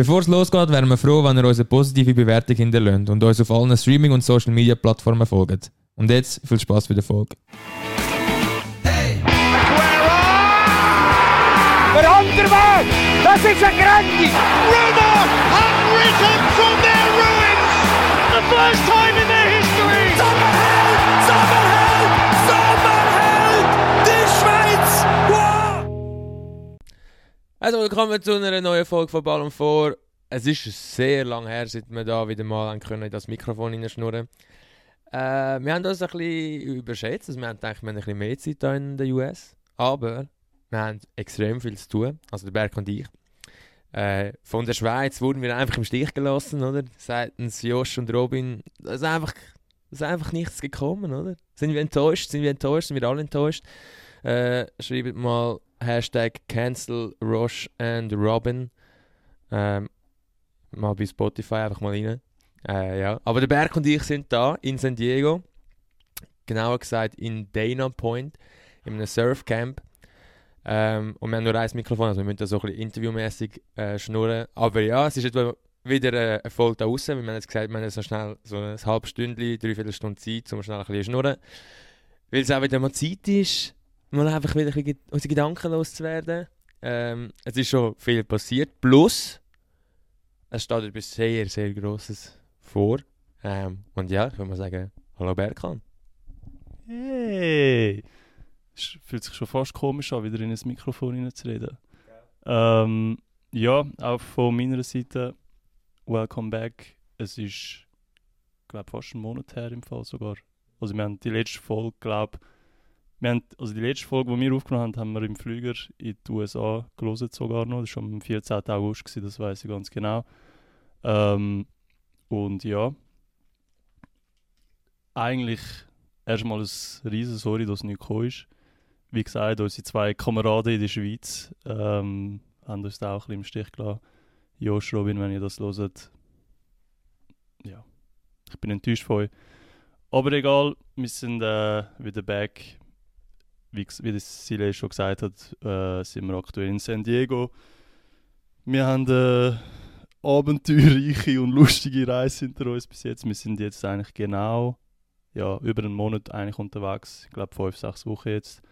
Bevor es losgeht, wären wir froh, wenn ihr uns eine positive Bewertung hinterlässt und uns auf allen Streaming- und Social-Media-Plattformen folgt. Und jetzt viel Spaß bei der Folge. Der Unterweg! Das ist eine Grenze! Roma have risen from their ruins. The first time in their Also willkommen zu einer neuen Folge von Ballon vor. Es ist sehr lang her, seit wir da wieder mal in das Mikrofon hineinschnurren. Äh, wir haben das ein bisschen überschätzt. Also wir haben gedacht, wir haben ein bisschen mehr Zeit hier in den US. Aber wir haben extrem viel zu tun, also der Berg und ich. Äh, von der Schweiz wurden wir einfach im Stich gelassen, oder? Seitens Josh und Robin. Da ist einfach, ist einfach nichts gekommen, oder? Sind wir enttäuscht? Sind wir enttäuscht? Sind wir alle enttäuscht? Äh, schreibt mal Hashtag Cancel Roche and Robin. Ähm, mal bei Spotify einfach mal rein. Äh, ja. Aber der Berg und ich sind da in San Diego. Genauer gesagt in Dana Point, in einem Surfcamp. Ähm, und wir haben nur ein Mikrofon, also wir müssen da so ein bisschen interviewmäßig äh, schnurren. Aber ja, es ist etwa wieder äh, eine da draußen, wir haben jetzt gesagt, wir haben so schnell so ein halbes Stündchen, dreiviertel Stunde Zeit, um schnell ein bisschen schnurren. Weil es auch wieder mal Zeit ist, mal einfach wieder ein unsere Gedanken loszuwerden. Ähm, es ist schon viel passiert, plus es steht etwas sehr, sehr Grosses vor. Ähm, und ja, ich würde mal sagen, hallo Berkan. Hey! Es fühlt sich schon fast komisch an, wieder in ein Mikrofon hineinzureden. Ähm, ja, auch von meiner Seite, welcome back. Es ist, glaube fast ein Monat her im Fall sogar. Also wir haben die letzte Folge, glaube wir haben, also die letzte Folge, die wir aufgenommen haben, haben wir im Flüger in die USA gelesen sogar noch. Das war am 14. August, gewesen, das weiß ich ganz genau. Ähm, und ja, eigentlich erstmal ein riesen Sorry, dass es nicht gekommen ist. Wie gesagt, unsere zwei Kameraden in der Schweiz ähm, haben uns da auch ein bisschen im Stich gelassen. Josh, Robin, wenn ihr das hört, ja, ich bin enttäuscht von euch. Aber egal, wir sind äh, wieder back. Wie, wie das Sile schon gesagt hat, äh, sind wir aktuell in San Diego. Wir haben eine abenteuerreiche und lustige Reise hinter uns bis jetzt. Wir sind jetzt eigentlich genau ja, über einen Monat eigentlich unterwegs. Ich glaube, fünf, sechs Wochen jetzt.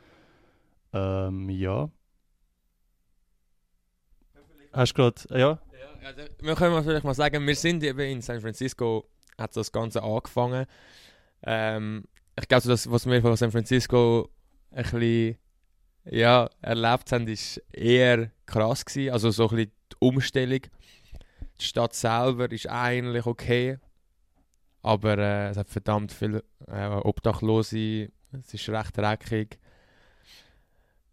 Ähm, ja. Hast du gerade, ja? Ja, also, wir können vielleicht mal sagen, wir sind eben in San Francisco, hat das Ganze angefangen. Ähm, ich glaube, so das, was wir von San Francisco ein bisschen ja, erlebt haben, ist eher krass gewesen. Also so ein bisschen die Umstellung. Die Stadt selber ist eigentlich okay, aber äh, es hat verdammt viele äh, Obdachlose. Es ist recht dreckig.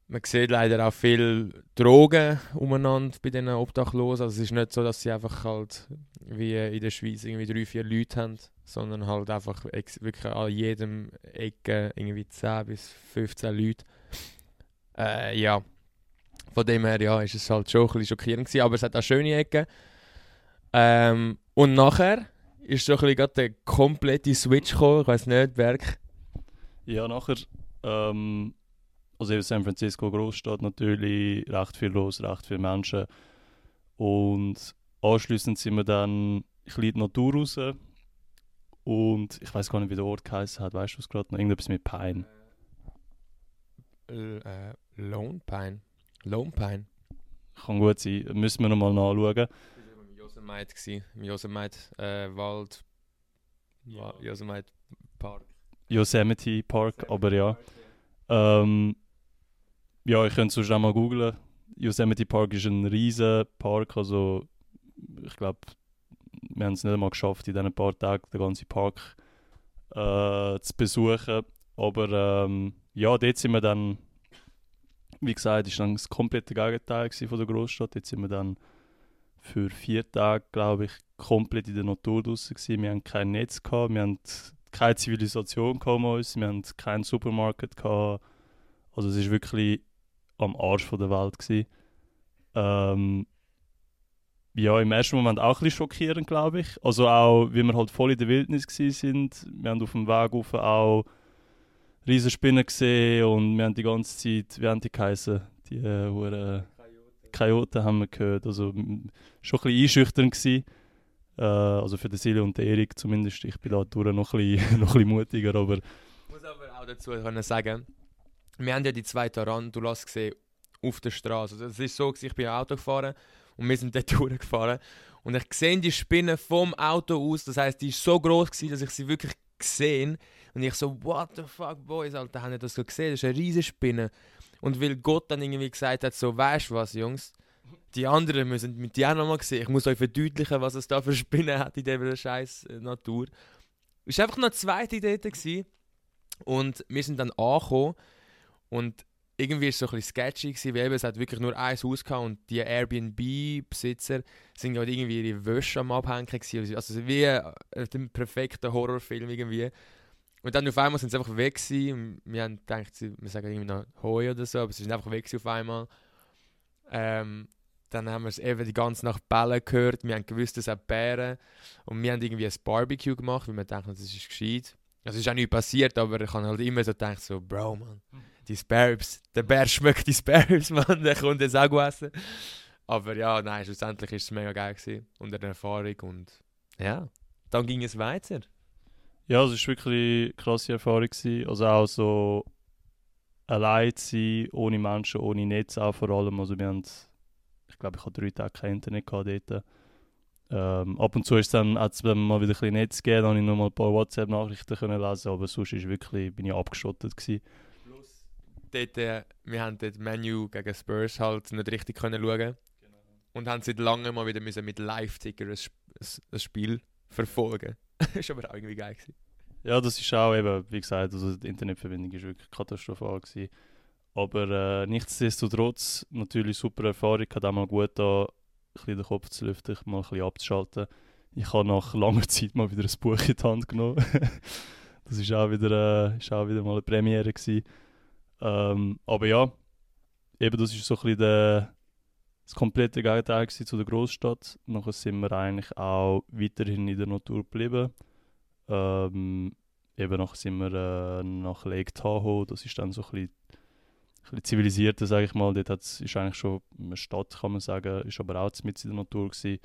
Man sieht leider auch viel Drogen umeinander bei diesen Obdachlosen. Also es ist nicht so, dass sie einfach halt wie in der Schweiz irgendwie drei, vier Leute haben, sondern halt einfach wirklich an jedem Ecke irgendwie 10 bis 15 Leute. Äh, ja, von dem her ja, ist es halt schon ein bisschen schockierend gewesen, aber es hat auch schöne Ecken. Ähm, und nachher ist so ein bisschen der komplette Switch gekommen, ich weiß nicht, Berg. Ja, nachher, ähm, also eben San Francisco Großstadt natürlich, recht viel los, recht viele Menschen. Und anschließend sind wir dann ein bisschen in die Natur raus. Und ich weiß gar nicht, wie der Ort geheißen hat, weißt du es gerade noch? Irgendetwas mit Pine. L äh, Lone Pine. Lone Pine. Kann gut sein, müssen wir nochmal nachschauen. Das war im Yosemite, im Yosemite äh, Wald. Ja. Yosemite Park. Yosemite Park, aber ja. Ähm, ja, ich könnte sonst auch mal googlen. Yosemite Park ist ein riesen Park, also ich glaube, wir haben es nicht einmal geschafft, in diesen paar Tagen den ganzen Park äh, zu besuchen. Aber ähm, ja, dort sind wir dann, wie gesagt, ist dann das komplette Gegenteil von der Großstadt. Jetzt sind wir dann für vier Tage, glaube ich, komplett in der Natur draußen gewesen. Wir haben kein Netz gehabt, wir haben keine Zivilisation gehabt wir haben keinen Supermarkt gehabt. Also es ist wirklich am Arsch von der Welt gewesen. Ähm, ja, im ersten Moment auch ein bisschen schockierend, glaube ich. Also auch, wie wir halt voll in der Wildnis sind. Wir haben auf dem Weg rauf auch riesen Spinnen gesehen und wir haben die ganze Zeit, wie haben die geheißen? Die äh, hure- Coyote haben wir gehört. Also schon ein bisschen einschüchternd gewesen. Äh, also für den Silly und den Erik zumindest. Ich bin da durch noch ein bisschen, noch ein bisschen mutiger, aber Ich muss aber auch dazu können sagen, wir haben ja die zwei Tarantulas gesehen auf der Straße. Also es ist so, ich bin Auto gefahren und wir sind dort durchgefahren. Und ich sehe die Spinne vom Auto aus. Das heißt, die ist so groß dass ich sie wirklich gesehen und ich so, what the fuck, boys, Alter, haben das so gesehen? Das ist eine riesige Spinne. Und weil Gott dann irgendwie gesagt hat, so, weißt was, Jungs? Die anderen müssen mit dir auch nochmal sehen. Ich muss euch verdeutlichen, was es da für Spinnen hat in dieser scheiß äh, Natur. Es war einfach noch eine zweite Idee. Und wir sind dann angekommen und irgendwie war es so ein bisschen sketchy, gewesen, weil eben, es hat wirklich nur ein Haus gehabt und die Airbnb-Besitzer sind halt irgendwie ihre Wäsche am Abhängen gewesen. Also wie äh, ein perfekter Horrorfilm irgendwie. Und dann auf einmal sind sie einfach weg gewesen. Wir haben gedacht, wir sagen irgendwie noch Hoi oder so, aber sie sind einfach weg auf einmal. Ähm, dann haben wir es eben die ganze Nacht Bälle gehört. Wir haben gewusst, es hat Bären. Und wir haben irgendwie ein Barbecue gemacht, weil wir dachten, das ist gescheit. Also es ist auch nicht passiert, aber ich habe halt immer so gedacht, so, Bro, man, die Sparrows, der Bär schmeckt die Sparrows, man, der kommt jetzt auch essen. Aber ja, nein, schlussendlich war es mega geil gewesen. und eine Erfahrung und ja, dann ging es weiter. Ja, es war wirklich eine krasse Erfahrung. Gewesen. Also auch so allein zu sein, ohne Menschen, ohne Netz auch vor allem. Also wir haben, ich glaube, ich hatte drei Tage kein Internet dort. Ähm, ab und zu ist dann, es dann mal wieder ein bisschen Netz gegeben, habe ich noch mal ein paar WhatsApp-Nachrichten können lesen, aber sonst ist wirklich, bin ich abgeschottet gewesen. Dort, äh, wir haben dort Menu gegen Spurs halt nicht richtig können schauen und haben seit langem mal wieder müssen mit Live-Ticker ein, ein, ein Spiel verfolgen. ist aber auch irgendwie geil gewesen. Ja, das ist auch eben, wie gesagt, also die Internetverbindung ist wirklich katastrophal gewesen. Aber äh, nichtsdestotrotz, natürlich super Erfahrung, hat auch mal gut da, ein bisschen den Kopf zu lüften, mal ein bisschen abzuschalten. Ich habe nach langer Zeit mal wieder ein Buch in die Hand genommen. das ist auch wieder, äh, ist auch wieder mal eine Premiere gewesen. Ähm, aber ja, eben das ist so ein bisschen der, das komplette Gegenteil zu der Großstadt. Nachher sind wir eigentlich auch weiterhin in der Natur geblieben. Ähm, eben nachher sind wir äh, nach Lake Tahoe, das ist dann so ein bisschen zivilisierter, sage ich mal. Dort hat's, ist eigentlich schon eine Stadt, kann man sagen, ist aber auch mit in der Natur gewesen.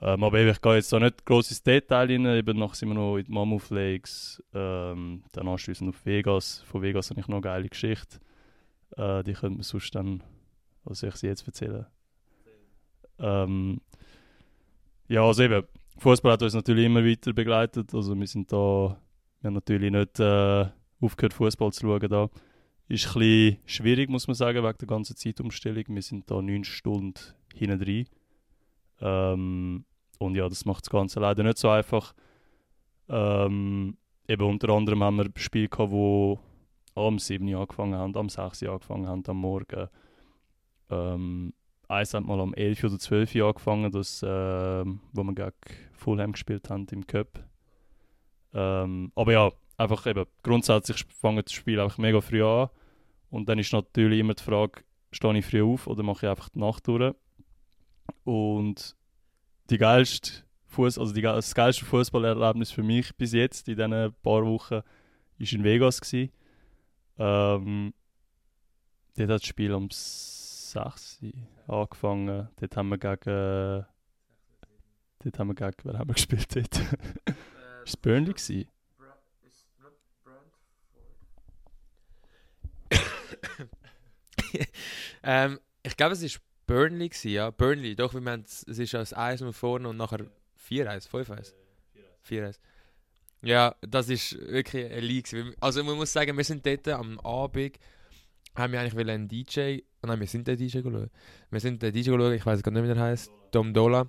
Ähm, aber ich gehe jetzt da nicht groß ins Detail rein. Eben nachher sind wir noch in die Mammoth Lakes, ähm, dann anschließend auf Vegas. Von Vegas habe ich noch eine geile Geschichte. Äh, die könnte man sonst dann, was soll ich sie jetzt erzählen? Ähm, ja, also eben, Fußball hat uns natürlich immer weiter begleitet. Also wir sind da, wir haben natürlich nicht äh, aufgehört, Fußball zu schauen. Da. Ist ein schwierig, muss man sagen, wegen der ganzen Zeitumstellung. Wir sind da neun Stunden hinten drin. Ähm, und ja, das macht das Ganze leider nicht so einfach. Ähm, eben unter anderem haben wir Spiele gehabt, wo am 7 Uhr angefangen haben, am 6 Uhr angefangen haben, am Morgen. Ähm, eins hat mal um 11 oder 12 Uhr angefangen, das, ähm, wo wir gegen Fulham gespielt haben im Cup. Ähm, aber ja, einfach eben, grundsätzlich fangen das Spiel einfach mega früh an. Und dann ist natürlich immer die Frage, stehe ich früh auf oder mache ich einfach die Nacht durch? Und die geilste Fuß, also die, das geilste Fußballerlebnis für mich bis jetzt in diesen paar Wochen ist in Vegas gewesen. Ähm, dort hat das Spiel um 6 Uhr angefangen. Dort haben wir gegen. Dort haben wir gegen. Wer haben wir gespielt dort? ist es Burnley gewesen? ähm, ich glaube, es war Burnley, gewesen, ja. Burnley, doch, wir haben, es ist als 1 und vorne und nachher 4-1, 5-1. 4-1. Ja, das ist wirklich ein League. Also man muss sagen, wir sind dort am Abend, haben wir eigentlich einen DJ, oh nein, wir sind den DJ geschaut. Wir sind den DJ geschaut, ich weiß gar nicht, wie der heißt, Dom Dola.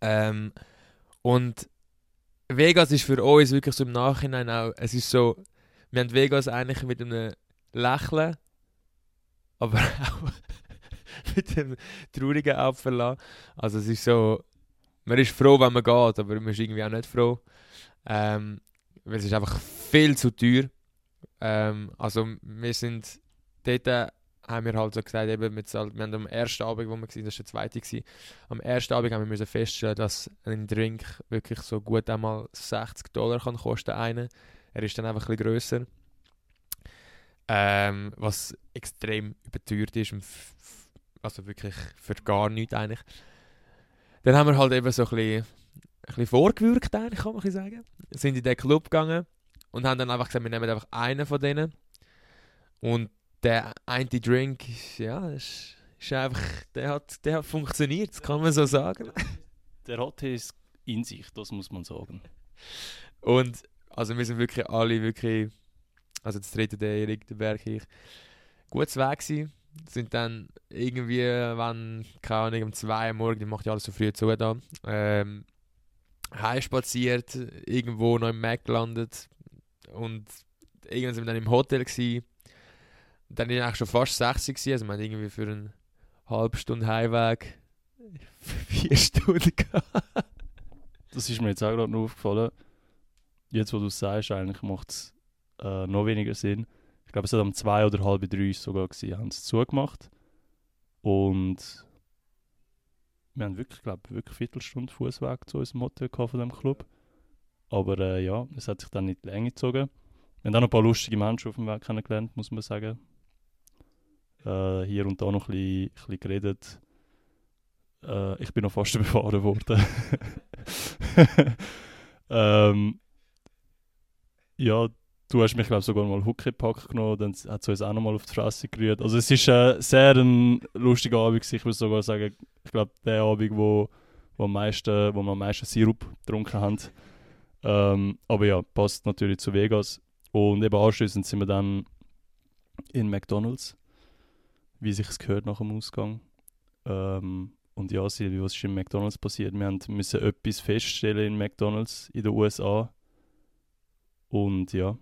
Ähm, und Vegas ist für uns wirklich so im Nachhinein auch, es ist so, wir haben Vegas eigentlich mit einem Lächeln, aber auch mit einem traurigen Apfel. Also es ist so, man ist froh, wenn man geht, aber man ist irgendwie auch nicht froh. Ähm, weil es ist einfach viel zu teuer. Ähm, also wir sind, dort haben wir halt so gesagt, eben, wir, wir haben am ersten Abend, wo wir waren, das war der zweite, gewesen, am ersten Abend haben wir feststellen, dass ein Drink wirklich so gut einmal 60 Dollar kann kosten einen. Er ist dann einfach ein grösser. Ähm, was extrem überteuert ist. Also wirklich für gar nichts eigentlich. Dann haben wir halt eben so ein bisschen, ein bisschen vorgewürgt, eigentlich, kann man sagen. Sind in den Club gegangen und haben dann einfach gesagt, wir nehmen einfach einen von denen. Und der eine Drink, ist, ja, ist, ist einfach, der hat, der hat funktioniert, das kann man so sagen. Der hat es in sich, das muss man sagen. Und also wir sind wirklich alle wirklich, also das dritte, der Erik, der Berg, ich, gut Weg gewesen. Sind dann irgendwie, wenn, keine Ahnung, um zwei Uhr morgens, die macht ja alles so früh zu da, ähm, heimspaziert, irgendwo noch im Mac gelandet und irgendwann sind wir dann im Hotel gewesen. Dann war ich eigentlich schon fast 60 gewesen, also wir haben irgendwie für eine halbe Stunde Heimweg vier Stunden gehabt. Das ist mir jetzt auch gerade noch aufgefallen. Jetzt, wo du es sagst, eigentlich macht es äh, noch weniger Sinn. Glaube, es hat um zwei oder halb drei sogar gewesen, haben es zugemacht. Und wir haben wirklich, glaube wirklich eine Viertelstunde Fußweg zu unserem Hotel gehabt von dem Club. Aber äh, ja, es hat sich dann nicht länger gezogen. Wir haben auch noch ein paar lustige Menschen auf dem Weg kennengelernt, muss man sagen. Äh, hier und da noch ein bisschen, ein bisschen geredet. Äh, ich bin noch fast befahren worden. ähm, ja, du hast mich, glaube ich, sogar mal Huckepack genommen, dann hat es uns auch noch mal auf die Fresse gerührt. Also es ist äh, sehr ein lustiger Abend. Ich würde sogar sagen, ich glaube, der Abend, wo, wo, meisten, wo wir am meisten Sirup getrunken haben. Ähm, aber ja, passt natürlich zu Vegas. Und eben anschließend sind wir dann in McDonalds, wie sich es gehört nach dem Ausgang. Ähm, und ja, Silvi, was ist in McDonalds passiert? Wir müssen etwas feststellen in McDonalds in den USA. Und ja,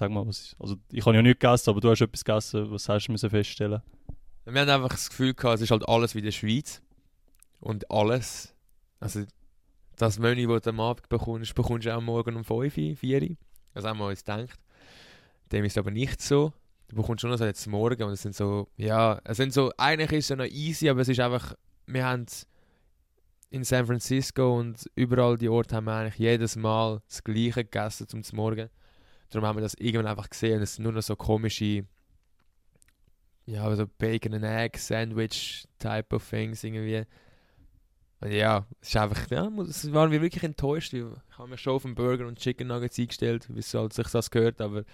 sag mal, was. Also, ich habe ja nichts gegessen, aber du hast etwas gegessen. Was hast du müssen feststellen? Wir haben einfach das Gefühl gehabt, es ist halt alles wie in der Schweiz. Und alles. Also, das Menü, das du am Abend bekommst, bekommst du auch morgen um 5, 4 Uhr. Also haben wir uns gedacht. Dem ist aber nicht so. Du bekommst schon noch so jetzt morgen und es sind so, ja, es sind so, eigentlich ist es noch easy, aber es ist einfach, wir haben in San Francisco und überall die Orte haben wir eigentlich jedes Mal das Gleiche gegessen zum Morgen. Darum haben wir das irgendwann einfach gesehen es sind nur noch so komische, ja, so Bacon and Egg Sandwich Type of Things irgendwie. Und ja, es ist einfach, ja, es waren wir wirklich enttäuscht. Ich habe mir schon auf einen Burger und Chicken Nuggets eingestellt, wie es halt sich das gehört, aber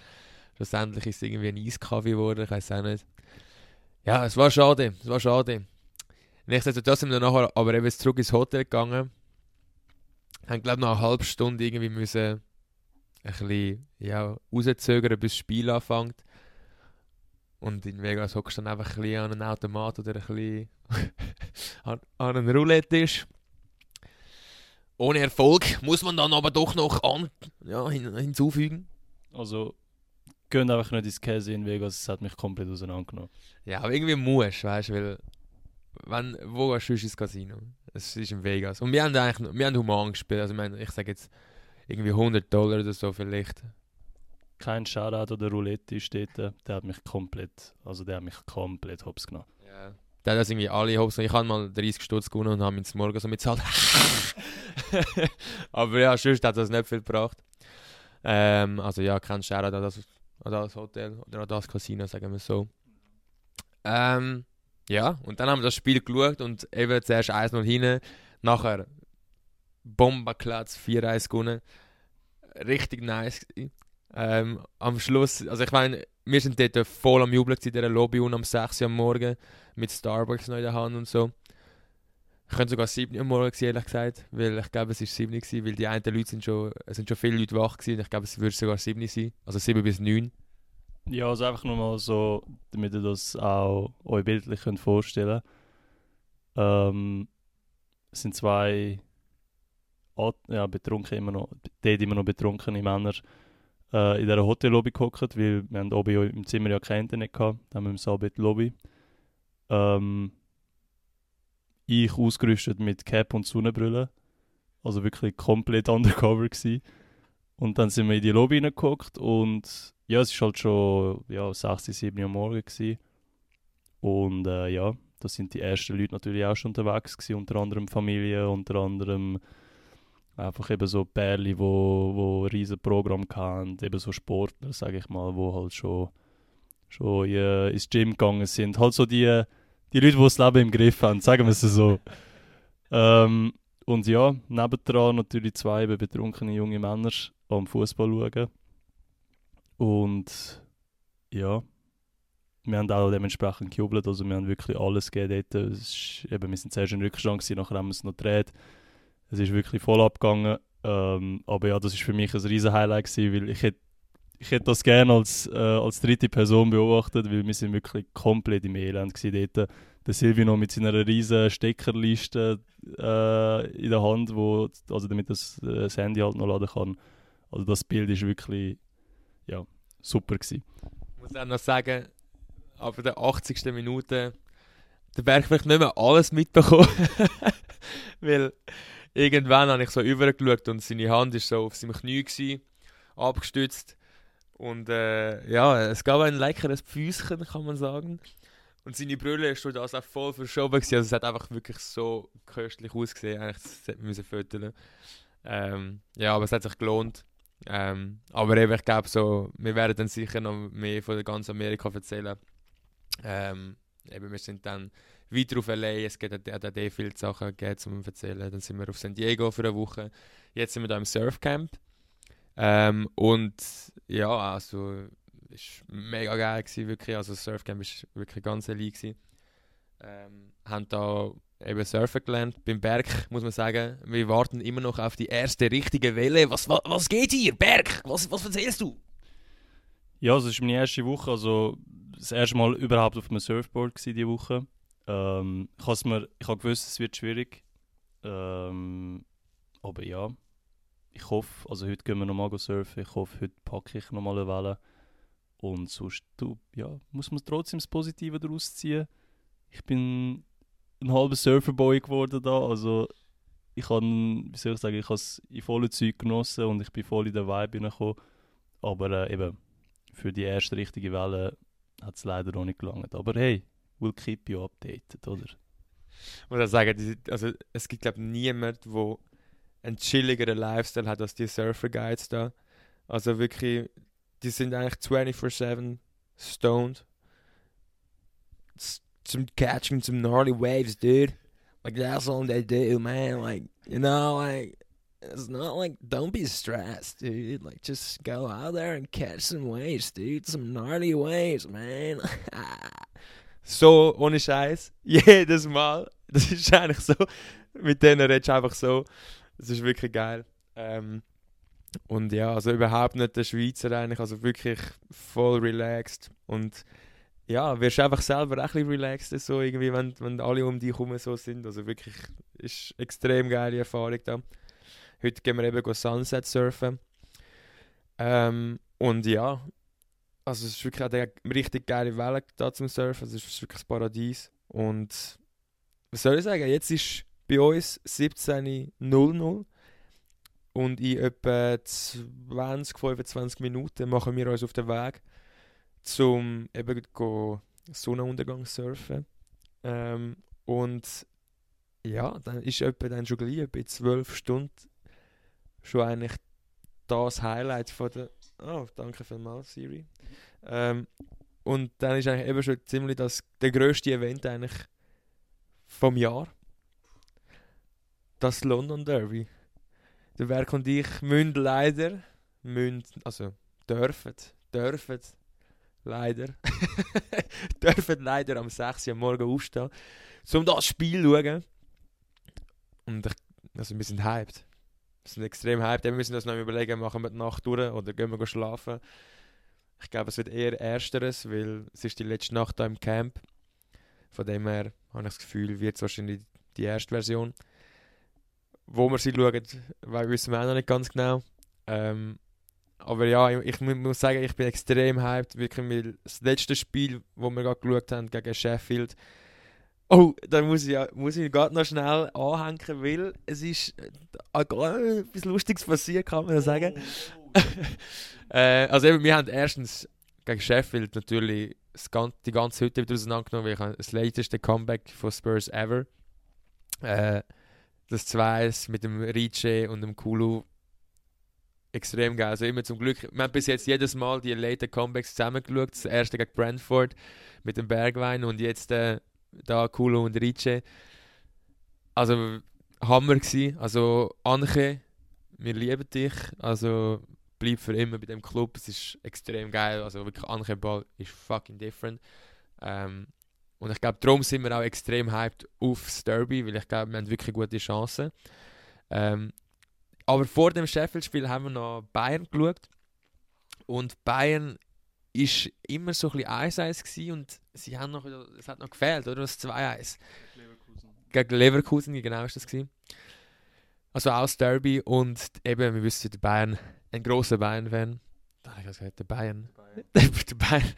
schlussendlich ist es irgendwie ein Eiskaffee geworden, ich weiß auch nicht. Ja, es war schade, es war schade. Nichtsdestotrotz sind wir nachher aber eben zurück ins Hotel gegangen. Haben, glaube ich, nach einer halben Stunde irgendwie müssen ein bisschen ja, rauszögern, bis das Spiel anfängt. Und in Vegas hockst du dann einfach ein bisschen an einen Automat oder ein bisschen an, an einen Roulette-Tisch. Ohne Erfolg muss man dann aber doch noch an, ja, hin, hinzufügen. Also, gehen einfach nicht ins Käse in Vegas, es hat mich komplett auseinandergenommen. Ja, aber irgendwie musst du, weißt du, weil wenn, wo gehst du ins Casino? Es ist in Vegas. Und wir haben eigentlich wir haben human gespielt. Also ich, meine, ich sage jetzt irgendwie 100 Dollar oder so vielleicht. Kein Shoutout oder Roulette ist dort, der hat mich komplett, also der hat mich komplett hops genommen. Ja. Der hat das irgendwie alle hops Ich habe mal 30 Stutz gewonnen und habe mich zum Morgen so mitzahlt. Aber ja, sonst hat das nicht viel gebracht. Ähm, also ja, kein Shoutout an das, an das Hotel oder an das Casino, sagen wir so. Ähm, ja, und dann haben wir das Spiel geschaut und eben zuerst 1-0 hinten, nachher Bombenklatz 4-1 gewonnen. Richtig nice. Ähm, am Schluss, also ich meine, wir sind dort voll am Jubeln in dieser Lobby und um 6 Uhr am Morgen mit Starbucks noch in der Hand und so. Ich könnte sogar 7 Uhr am Morgen gewesen, ehrlich gesagt, weil ich glaube, es war 7 Uhr, gewesen, weil die einen Leute sind schon, es sind schon viele Leute wach gewesen. Ich glaube, es würde sogar 7 Uhr sein, also 7 bis 9. Ja, also einfach nur mal so, damit ihr das auch euch bildlich könnt vorstellen ähm, Es sind zwei ja, betrunken immer noch, dort immer noch betrunkene Männer äh, in dieser Hotellobby gehockt, weil wir haben oben im Zimmer ja kein Internet gehabt, dann haben wir im Sabbat Lobby. Ähm, ich ausgerüstet mit Cap und Sonnenbrille, also wirklich komplett undercover gewesen. Und dann sind wir in die Lobby reingeguckt und ja, es war halt schon ja, 6, 7 Uhr morgens. Und äh, ja, da sind die ersten Leute natürlich auch schon unterwegs gewesen, unter anderem Familie, unter anderem einfach eben so Pärchen, wo, wo ein riesen Programm hatten, eben so Sportler, sage ich mal, wo halt schon, schon ins Gym gegangen sind. Halt so die, die Leute, die das Leben im Griff haben, sagen wir es so. Ähm, und ja, nebendran natürlich zwei eben betrunkene junge Männer am Fußball schauen. Und ja, wir haben auch dementsprechend gejubelt, also wir haben wirklich alles gegeben dort. Es ist, eben, wir sind zuerst in Rückstand gewesen, nachher haben wir es noch gedreht. Es ist wirklich voll abgegangen. Ähm, aber ja, das ist für mich ein riesen Highlight gewesen, weil ich hätte ich hätte das gerne als, äh, als dritte Person beobachtet, weil wir sind wirklich komplett im Elend gewesen dort. Der Silvino mit seiner riesen Steckerliste äh, in der Hand, wo, also damit das, äh, das Handy halt noch laden kann. Also das Bild ist wirklich ja, super gewesen. Ich muss auch noch sagen, ab der 80. Minute der Berg vielleicht nicht mehr alles mitbekommen. Weil irgendwann habe ich so übergeschaut und seine Hand ist so auf seinem Knie gewesen, abgestützt. Und äh, ja, es gab ein leckeres Pfüßchen, kann man sagen. Und seine Brille ist das auch voll verschoben gewesen. Also es hat einfach wirklich so köstlich ausgesehen. Eigentlich das hätte man fotografieren. Ähm, ja, aber es hat sich gelohnt. Ähm, aber eben, ich glaube so, wir werden dann sicher noch mehr von ganz Amerika erzählen. Ähm, eben, wir sind dann weiter auf LA, es gibt auch da viele Sachen gegeben, zum erzählen. Dann sind wir auf San Diego für eine Woche. Jetzt sind wir da im Surfcamp. Ähm, und ja, also ist mega geil gewesen, wirklich. Also das Surfcamp ist wirklich ganz elite gewesen. Ähm, haben da eben surfen gelernt. Beim Berg muss man sagen, wir warten immer noch auf die erste richtige Welle. Was, was, was geht hier? Berg, was, was erzählst du? Ja, also es ist meine erste Woche, also das erste Mal überhaupt auf einem Surfboard diese Woche. Ähm, ich mir, ich habe gewusst, es wird schwierig. Ähm, aber ja, ich hoffe, also heute gehen wir nochmal surfen. Ich hoffe, heute packe ich nochmal eine Welle. Und sonst, du, ja, muss man trotzdem das Positive daraus ziehen. Ich bin ein halber Surferboy geworden da, also ich habe, wie soll ich sagen, ich habe es in vollen Zeug genossen und ich bin voll in den Vibe hineingekommen. Aber äh, eben, für die erste richtige Welle hat es leider noch nicht gelangt. Aber hey, we'll keep you updated, oder? Ich muss auch sagen, also, es gibt glaube ich niemanden, der einen chilligeren Lifestyle hat als die Surfer Guides da. Also wirklich, die sind eigentlich 24-7 stoned. Some catching some gnarly waves, dude. Like that's all they do, man. Like, you know, like it's not like don't be stressed, dude. Like just go out there and catch some waves, dude. Some gnarly waves, man. so ohne Scheiß. Jedes Mal. Das ist eigentlich so. Mit denen redest du einfach so. Das ist wirklich geil. Ähm, und ja, also überhaupt nicht der Schweizer eigentlich, also wirklich voll relaxed. Und ja, wirst einfach selber auch ein relaxed, so irgendwie, wenn, wenn alle um dich herum so sind. Also wirklich, ist extrem geile Erfahrung da. Heute gehen wir eben go Sunset surfen. Ähm, und ja, also es ist wirklich auch eine richtig geile Welle da zum Surfen. Also es ist wirklich das Paradies. Und was soll ich sagen, jetzt ist bei uns 17.00 und in etwa 20, 25 Minuten machen wir uns auf den Weg, zum eben Sonnenuntergang surfen. Ähm, und ja, dann ist etwa dann schon gleich, etwa 12 Stunden schon eigentlich das Highlight von der... Oh, danke vielmals, Siri. Ähm, und dann ist eigentlich eben schon ziemlich das, der grösste Event eigentlich vom Jahr das London Derby. Der Werk und ich müssen leider, müssen, also dürfen, dürfen, leider, dürfen leider am 6 Uhr morgen aufstehen, um das Spiel zu schauen. Und ich, also wir sind hyped. Wir sind extrem hyped. Wir müssen uns noch überlegen, machen wir die Nacht durch oder gehen wir schlafen. Ich glaube, es wird eher Ersteres, weil es ist die letzte Nacht hier im Camp. Von dem her habe ich das Gefühl, wird es wahrscheinlich die erste Version wo wir sie schauen, wissen wir auch noch nicht ganz genau. Ähm, aber ja, ich, ich, muss sagen, ich bin extrem hyped, wirklich, weil das letzte Spiel, wo wir gerade geschaut haben, gegen Sheffield, oh, da muss ich, muss ich gerade noch schnell anhängen, weil es ist äh, etwas Lustiges passiert, kann man sagen. Äh, also eben, wir haben erstens gegen Sheffield natürlich die ganze Hütte wieder auseinandergenommen, weil ich habe das lateste Comeback von Spurs ever. Äh, das 2 mit dem Ricci und dem Kulu extrem geil. Also immer zum Glück. Wir haben bis jetzt jedes Mal die Later Comebacks zusammengeschaut. Das erste gegen Brentford mit dem Bergwein und jetzt äh, da Kulo und Ricci. Also Hammer gsi. Also Anche, wir lieben dich. Also bleib für immer bei dem Club. Es ist extrem geil. Also wirklich Ball ist fucking different. Ähm, und ich glaube, darum sind wir auch extrem hyped auf das Derby, weil ich glaube, wir haben wirklich gute Chancen. Ähm, aber vor dem Sheffield-Spiel haben wir noch Bayern geschaut. Und Bayern ist immer so ein bisschen 1-1 gewesen und sie haben noch, es hat noch gefehlt, oder? Das 2-1. Gegen Leverkusen, genau ist das gewesen. Also aus Derby und eben, wir wissen, der Bayern, ein großer Bayern-Fan. Da habe ich gesagt, der Bayern. der Bayern.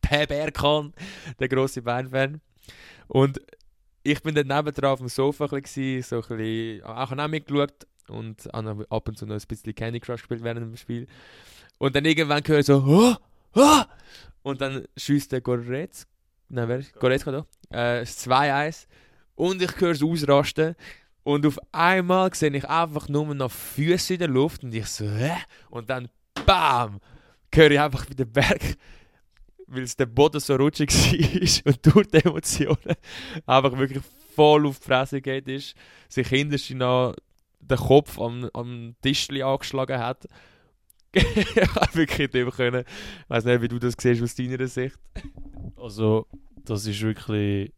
Per Berkan, der große Bayern-Fan. Und ich bin dann nebendran auf dem Sofa ein bisschen, so ein bisschen, auch auch mitgeschaut und habe ab und zu noch ein bisschen Candy Crush gespielt während dem Spiel. Und dann irgendwann höre ich so, oh, oh! und dann schießt der Goretz, nein, wer ist Goretzka da? Äh, das 2-1 und ich höre es ausrasten und auf einmal sehe ich einfach nur noch Füße in der Luft und ich so, hä? Und dann, bam, höre ich einfach wie der Berg, weil es der Boden so rutschig war und durch die Emotionen einfach wirklich voll auf die Fresse geht ist, sich hinterher noch den Kopf am, am Tischli angeschlagen hat. ich habe wirklich nicht mehr können. Ich weiß nicht, wie du das siehst aus deiner Sicht. Also, das ist wirklich.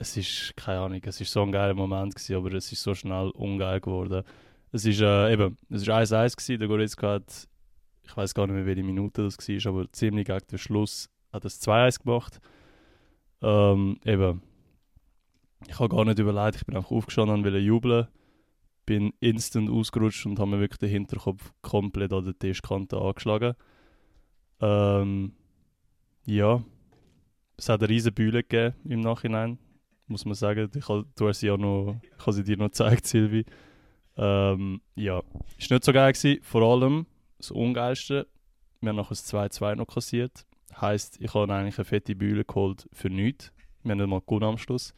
Es ist, keine Ahnung, es ist so ein geiler Moment gewesen, aber es ist so schnell ungeil geworden. Es ist äh, eben, es ist 1-1 gewesen, der Goretzka hat, ich weiß gar nicht mehr, welche Minute das war, aber ziemlich gegen den Schluss hat es 2-1 gemacht. Ähm, eben, ich habe gar nicht überlegt, ich bin einfach aufgestanden und wollte jubeln. Bin instant ausgerutscht und habe mir wirklich den Hinterkopf komplett an der Tischkante angeschlagen. Ähm, ja, es hat eine riesige Bühne gegeben im Nachhinein, muss man sagen. Ich du hast sie ja noch, ich habe sie dir noch gezeigt, Silvi. Ähm, ja, ist nicht so geil gewesen. Vor allem das Ungeilste, wir haben noch ein 2-2 noch kassiert. Heißt, ich habe eigentlich eine fette Bühne geholt für nichts. Wir haben nicht mal gewonnen am Schluss.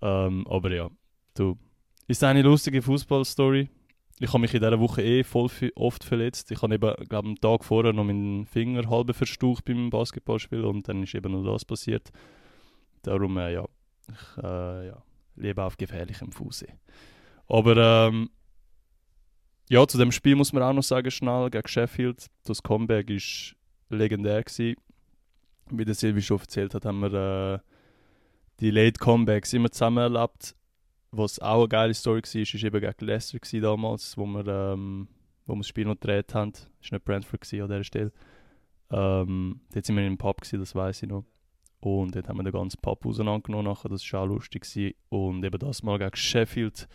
Ähm, aber ja, du, ist eine lustige Fußballstory. Ich habe mich in dieser Woche eh voll oft verletzt. Ich habe eben, glaube am Tag vorher noch meinen Finger halb verstaucht beim Basketballspiel und dann ist eben noch das passiert. Darum, äh, ja, ich äh, ja, lebe auf gefährlichem Fuße. Aber ähm, ja, zu dem Spiel muss man auch noch sagen, schnell gegen Sheffield. Das Comeback ist legendär gewesen. Wie der Silvi schon erzählt hat, haben wir äh, die Late Comebacks immer zusammen erlebt. Was auch eine geile Story war, ist eben gegen Leicester damals, wo wir, ähm, wo wir das Spiel noch gedreht haben. Das war nicht Brentford an dieser Stelle. Ähm, dort sind wir in einem Pub, gewesen, das weiß ich noch. Und dort haben wir den ganzen Pub auseinandergenommen nachher, das war auch lustig. Gewesen. Und eben das Mal gegen Sheffield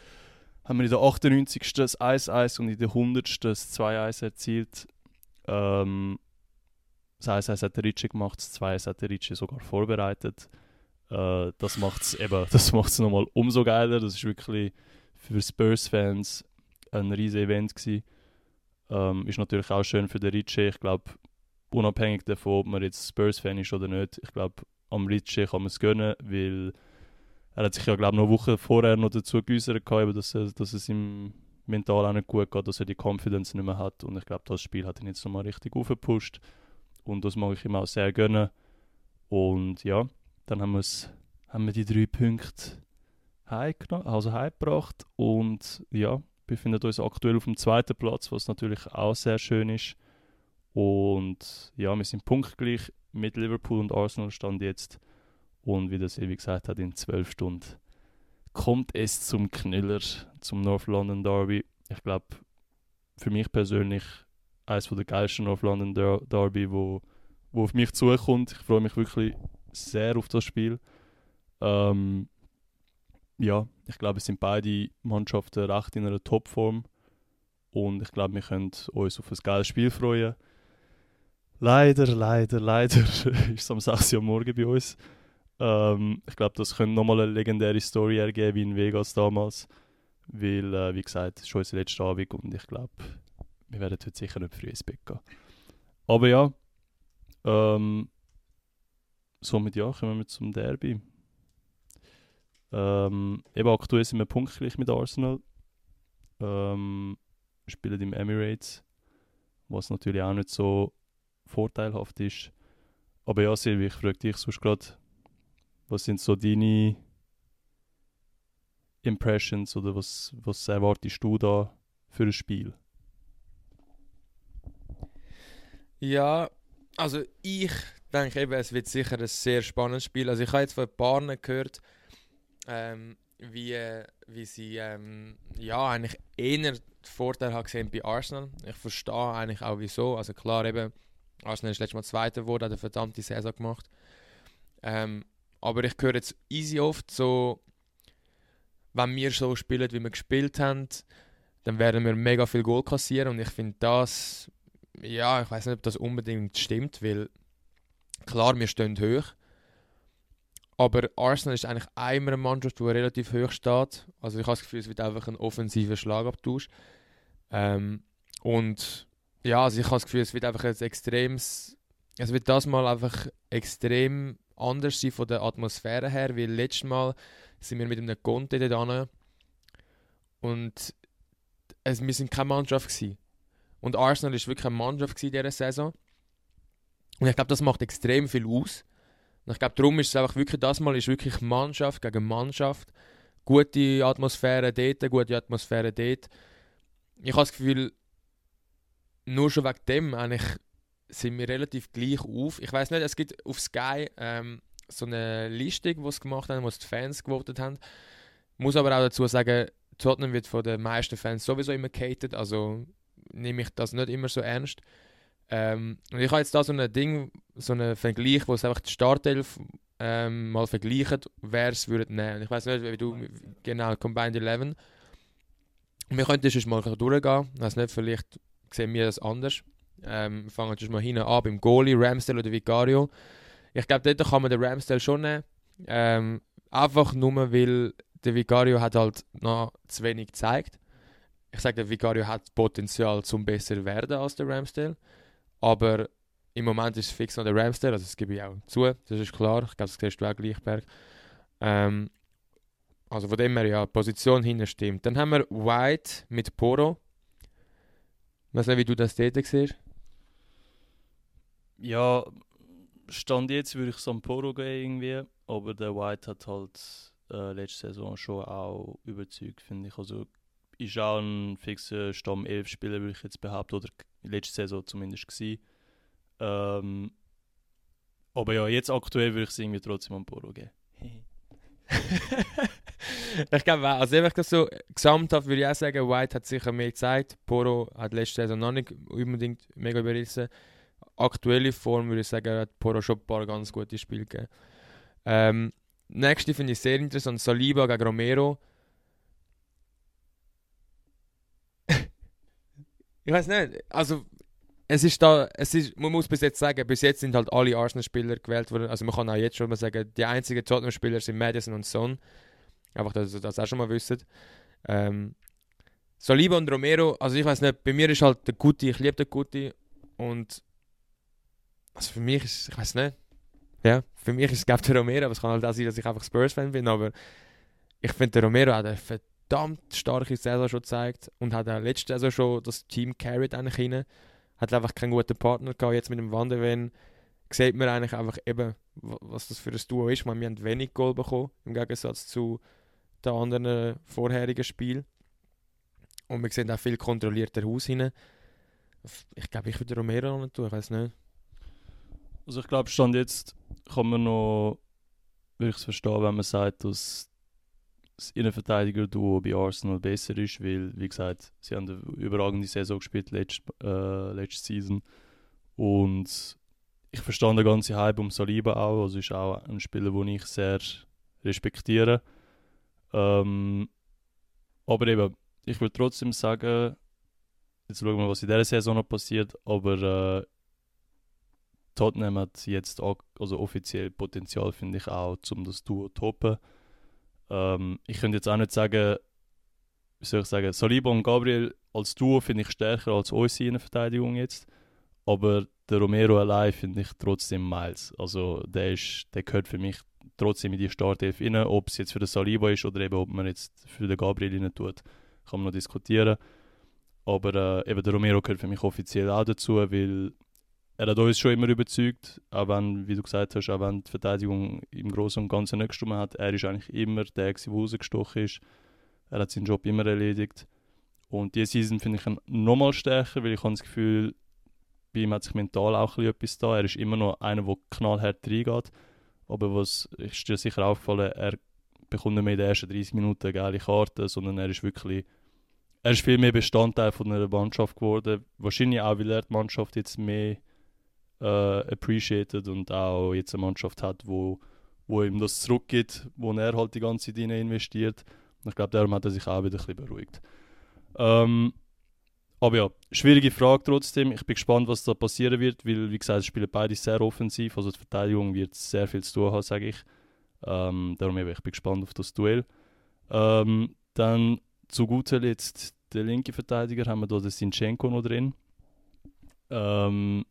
haben wir in der 98. das 1-1 und in der 100. das 2-1 erzielt. Ähm, das 1-1 hat der Ricci gemacht, das 2-1 hat der Ricci sogar vorbereitet. Äh, das macht es eben, das macht's nochmal umso geiler. Das ist wirklich für Spurs-Fans ein riesiges Event gewesen. Ähm, ist natürlich auch schön für den Ricci. Ich glaube, unabhängig davon, ob man jetzt Spurs-Fan ist oder nicht, ich glaube, am Ricci kann man es gönnen, weil er hat sich ja, glaube noch eine Woche vorher noch dazu geäußert, gehabt, dass, dass es ihm mental auch nicht gut geht, dass er die Confidence nicht mehr hat. Und ich glaube, das Spiel hat ihn jetzt nochmal richtig aufgepusht. Und das mag ich ihm auch sehr gönnen. Und ja, dann haben, haben wir die drei Punkte heimgenommen, also heimgebracht. Und ja, befinden uns aktuell auf dem zweiten Platz, was natürlich auch sehr schön ist. Und ja, wir sind punktgleich mit Liverpool und Arsenal stand jetzt. Und wie der Silvi gesagt hat, in zwölf Stunden kommt es zum Knüller, zum North London Derby. Ich glaube, für mich persönlich eines der geilsten North London Der Derby, wo, wo auf mich zukommt. Ich freue mich wirklich sehr auf das Spiel. Ähm, ja, ich glaube, es sind beide Mannschaften recht in einer Topform. Und ich glaube, wir können uns auf ein geiles Spiel freuen. Leider, leider, leider ist es am 6 Uhr morgen bei uns. Ähm, ich glaube, das könnte nochmal eine legendäre Story ergeben wie in Vegas damals. Weil, äh, wie gesagt, es ist schon unser letzter Abend und ich glaube, wir werden heute sicher nicht früh ins Bett gehen. Aber ja, ähm, somit ja, kommen wir zum Derby. Ähm, eben aktuell sind wir punktgleich mit Arsenal. Ähm, spielen im Emirates, was natürlich auch nicht so vorteilhaft ist. aber ja, Silvi, ich frage dich sonst gerade, was sind so deine Impressions oder was, was erwartest du da für ein Spiel? Ja, also ich denke eben, es wird sicher ein sehr spannendes Spiel. Also ich habe jetzt von ein paar gehört, ähm, wie, wie sie ähm, ja, eigentlich eher den Vorteil haben gesehen bei Arsenal. Ich verstehe eigentlich auch wieso. Also klar, eben, Arsenal ist letztes Mal Zweiter geworden, hat eine verdammte Saison gemacht. Ähm, aber ich höre jetzt easy oft so, wenn wir so spielen, wie wir gespielt haben, dann werden wir mega viel Goal kassieren und ich finde das, ja, ich weiß nicht, ob das unbedingt stimmt, weil klar, wir stehen hoch, aber Arsenal ist eigentlich einmal eine Mannschaft, die relativ hoch steht. Also ich habe das Gefühl, es wird einfach ein offensiver Schlagabtausch. Ähm, und ja, also ich habe das Gefühl, es wird einfach ein extremes, es wird das mal einfach extrem anders sein von der Atmosphäre her, weil letztes Mal sind wir mit einem Conte dort und es, wir sind keine Mannschaft gewesen. Und Arsenal ist wirklich eine Mannschaft in dieser Saison. Und ich glaube, das macht extrem viel aus. Und ich glaube, darum ist es einfach wirklich, das Mal ist wirklich Mannschaft gegen Mannschaft. Gute Atmosphäre dort, gute Atmosphäre dort. Ich habe das Gefühl, nur schon wegen dem eigentlich sind wir relativ gleich auf. Ich weiß nicht, es gibt auf Sky ähm, so eine Liste, die sie gemacht haben, wo die Fans gewotet haben. Ich muss aber auch dazu sagen, Tottenham wird von den meisten Fans sowieso immer gehatet, also nehme ich das nicht immer so ernst. Ähm, und ich habe jetzt da so ein Ding, so einen Vergleich, wo es einfach die Startelf ähm, mal vergleicht, wer es würde nehmen. Ich weiß nicht, wie du genau Combined 11. Wir könnten sonst mal durchgehen. Ich weiß nicht, vielleicht sehen wir das anders. Ähm, wir fangen sonst mal hinten an beim Goalie, Ramsdale oder Vicario. Ich glaube, dort kann man den Ramsdale schon nehmen. Ähm, einfach nur, weil der Vicario hat halt noch zu wenig gezeigt. Ich sage, der Vicario hat Potenzial zum besser werden als der Ramsdale. Aber im Moment ist es fix noch der Ramsdale, also das gebe ich auch zu, das ist klar. Ich glaube, das siehst du auch gleich, Berg. Ähm, also von dem her, ja, Position hinten stimmt. Dann haben wir White mit Poro. Ich weiß nicht, wie du das dort siehst. Ja, Stand jetzt würde ich am Poro gehen irgendwie, aber der White hat halt äh, letzte Saison schon auch überzeugt, finde ich. Also ist auch ein fixer Stamm 11 Spieler, würde ich jetzt behaupten, oder letzte Saison zumindest gewesen. Ähm, aber ja, jetzt aktuell würde ich es irgendwie trotzdem am Poro geben. ich glaube auch. Also einfach so gesamthaft würde ich auch sagen, White hat sicher mehr Zeit. Poro hat letzte Saison noch nicht unbedingt mega überrissen. Aktuelle Form würde ich sagen, hat Poro schon ein paar ganz gute Spiele gegeben. Ähm, nächste finde ich sehr interessant, Saliba gegen Romero. ich weiß nicht, also es ist da, es ist, man muss bis jetzt sagen, bis jetzt sind halt alle Arsenal-Spieler gewählt worden. Also man kann auch jetzt schon mal sagen, die einzigen Tottenham-Spieler sind Madison und Son. Einfach, dass ihr das auch schon mal wisst. Ähm, Saliba und Romero, also ich weiß nicht, bei mir ist halt der Guti, ich liebe den Guti und also für mich ist, ich weiß nicht, ja, für mich ist es glaube der Romero, aber es kann halt auch sein, dass ich einfach Spurs-Fan bin, aber ich finde der Romero hat eine verdammt starke Saison schon gezeigt und hat auch letzte Saison schon das Team carried eigentlich rein. Hat einfach keinen guten Partner gehabt. Jetzt mit dem Wanderwen sieht man eigentlich einfach eben, was das für ein Duo ist. meine, wir haben wenig Goal bekommen, im Gegensatz zu den anderen vorherigen Spielen. Und wir sehen auch viel kontrollierter Haus hinein. Ich glaube, ich würde Romero noch tun, ich weiß nicht. Also ich glaube, Stand jetzt kann man noch wirklich verstehen, wenn man sagt, dass das Innenverteidiger-Duo bei Arsenal besser ist, weil, wie gesagt, sie haben eine überragende Saison gespielt letzte, äh, letzte Season. Und ich verstehe den ganzen Hype um Saliba auch. Also ist auch ein Spieler, den ich sehr respektiere. Ähm, aber eben, ich würde trotzdem sagen, jetzt schauen wir, was in dieser Saison noch passiert, aber äh, Tottenham hat jetzt auch, also offiziell Potenzial, finde ich auch, um das Duo zu toppen. Ähm, ich könnte jetzt auch nicht sagen, wie soll ich sagen, Saliba und Gabriel als Duo finde ich stärker als unsere Innenverteidigung jetzt. Aber der Romero allein finde ich trotzdem Miles. Also der, ist, der gehört für mich trotzdem in die Startelf rein. Ob es jetzt für den Saliba ist oder eben ob man jetzt für den Gabriel rein tut, kann man noch diskutieren. Aber äh, eben der Romero gehört für mich offiziell auch dazu, weil er hat uns schon immer überzeugt, auch wenn, wie du gesagt hast, auch wenn die Verteidigung im Großen und Ganzen nicht gestimmt hat. Er ist eigentlich immer der, der rausgestochen ist. Er hat seinen Job immer erledigt. Und diese Season finde ich ihn nochmal stärker, weil ich habe das Gefühl, bei ihm hat sich mental auch etwas da. Er ist immer noch einer, der knallhart reingeht. Aber was ist dir sicher aufgefallen, er bekommt nicht mehr in den ersten 30 Minuten geile Karte, sondern er ist wirklich er ist viel mehr Bestandteil von einer Mannschaft geworden. Wahrscheinlich auch, weil er die Mannschaft jetzt mehr äh, appreciated und auch jetzt eine Mannschaft hat, wo, wo ihm das zurückgibt, wo er halt die ganze Zeit investiert. Und ich glaube, darum hat er sich auch wieder ein bisschen beruhigt. Ähm, aber ja, schwierige Frage trotzdem. Ich bin gespannt, was da passieren wird, weil, wie gesagt, spielen beide sehr offensiv. Also die Verteidigung wird sehr viel zu tun haben, sage ich. Ähm, darum eben, ich bin gespannt auf das Duell. Ähm, dann zu guter Letzt der linke Verteidiger haben wir da den Sinchenko noch drin. Ähm,